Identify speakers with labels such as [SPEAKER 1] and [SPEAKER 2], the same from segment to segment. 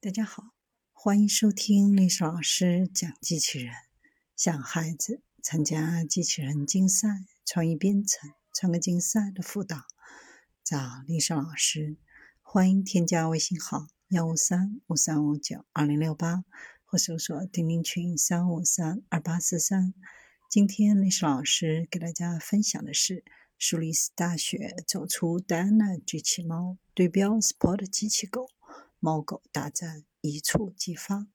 [SPEAKER 1] 大家好，欢迎收听历史老师讲机器人。想孩子参加机器人竞赛、创意编程、创客竞赛的辅导，找历史老师。欢迎添加微信号幺五三五三五九二零六八，或搜索钉钉群三五三二八四三。今天历史老师给大家分享的是苏黎世大学走出戴安娜机器猫对标 Sport 机器狗。猫狗大战一触即发。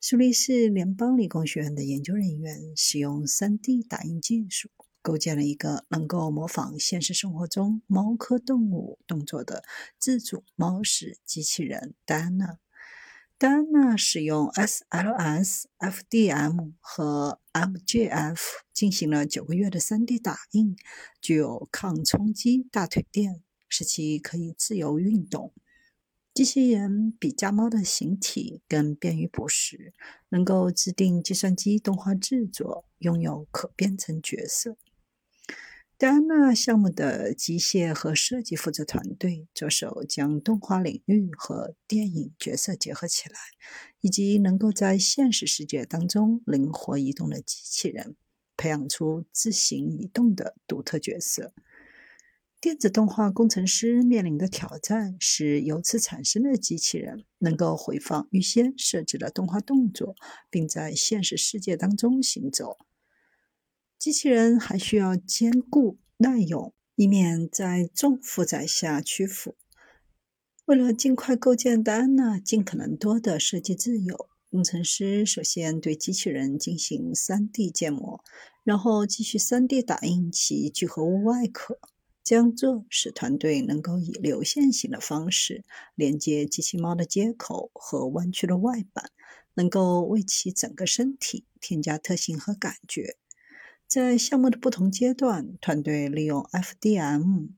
[SPEAKER 1] 苏黎世联邦理工学院的研究人员使用 3D 打印技术，构建了一个能够模仿现实生活中猫科动物动作的自主猫式机器人戴安娜。戴安娜使用 SLS、FDM 和 MJF 进行了九个月的 3D 打印，具有抗冲击大腿垫，使其可以自由运动。机器人比家猫的形体更便于捕食，能够制定计算机动画制作，拥有可编程角色。戴安娜项目的机械和设计负责团队着手将动画领域和电影角色结合起来，以及能够在现实世界当中灵活移动的机器人，培养出自行移动的独特角色。电子动画工程师面临的挑战是，由此产生的机器人能够回放预先设置的动画动作，并在现实世界当中行走。机器人还需要坚固耐用，以免在重负载下屈服。为了尽快构建戴安娜尽可能多的设计自由，工程师首先对机器人进行 3D 建模，然后继续 3D 打印其聚合物外壳。将这使团队能够以流线型的方式连接机器猫的接口和弯曲的外板，能够为其整个身体添加特性和感觉。在项目的不同阶段，团队利用 FDM、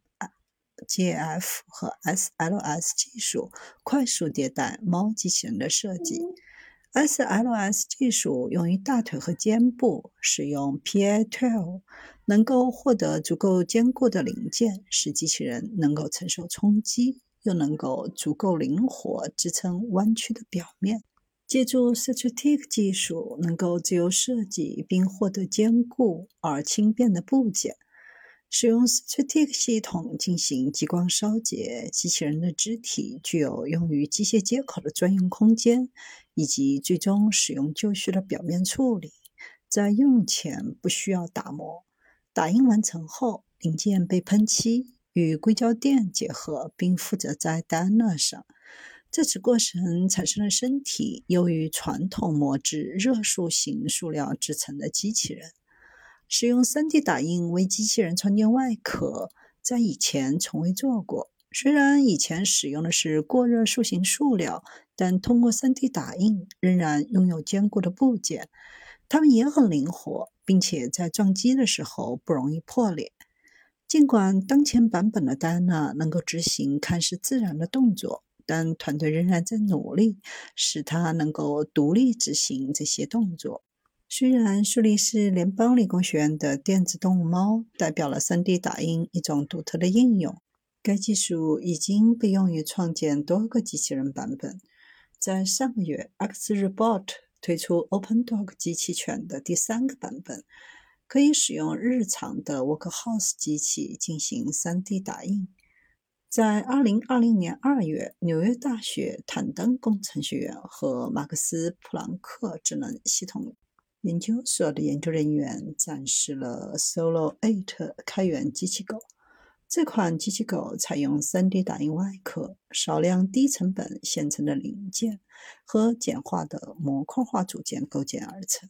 [SPEAKER 1] GF 和 SLS 技术快速迭代猫机器人的设计。SLS 技术用于大腿和肩部，使用 PA12，能够获得足够坚固的零件，使机器人能够承受冲击，又能够足够灵活支撑弯曲的表面。借助 Strategic 技术，能够自由设计并获得坚固而轻便的部件。使用 Strategic 系统进行激光烧结，机器人的肢体具有用于机械接口的专用空间，以及最终使用就绪的表面处理。在用前不需要打磨。打印完成后，零件被喷漆与硅胶垫结合，并附着在戴安娜上。在此过程产生的身体由于传统磨制热塑型塑料制成的机器人。使用 3D 打印为机器人创建外壳，在以前从未做过。虽然以前使用的是过热塑形塑料，但通过 3D 打印，仍然拥有坚固的部件。它们也很灵活，并且在撞击的时候不容易破裂。尽管当前版本的戴安娜能够执行看似自然的动作，但团队仍然在努力使它能够独立执行这些动作。虽然苏黎世联邦理工学院的电子动物猫代表了 3D 打印一种独特的应用，该技术已经被用于创建多个机器人版本。在上个月，XRobot 推出 OpenDog 机器犬的第三个版本，可以使用日常的 Workhouse 机器进行 3D 打印。在2020年2月，纽约大学坦登工程学院和马克思普朗克智能系统。研究所的研究人员展示了 Solo Eight 开源机器狗。这款机器狗采用 3D 打印外壳、少量低成本现成的零件和简化的模块化组件构建而成。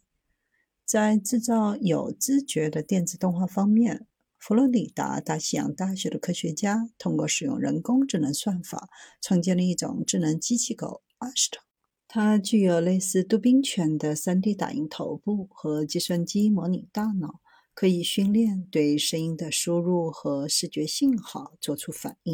[SPEAKER 1] 在制造有知觉的电子动画方面，佛罗里达大西洋大学的科学家通过使用人工智能算法，创建了一种智能机器狗 Astro。它具有类似杜宾犬的 3D 打印头部和计算机模拟大脑，可以训练对声音的输入和视觉信号做出反应。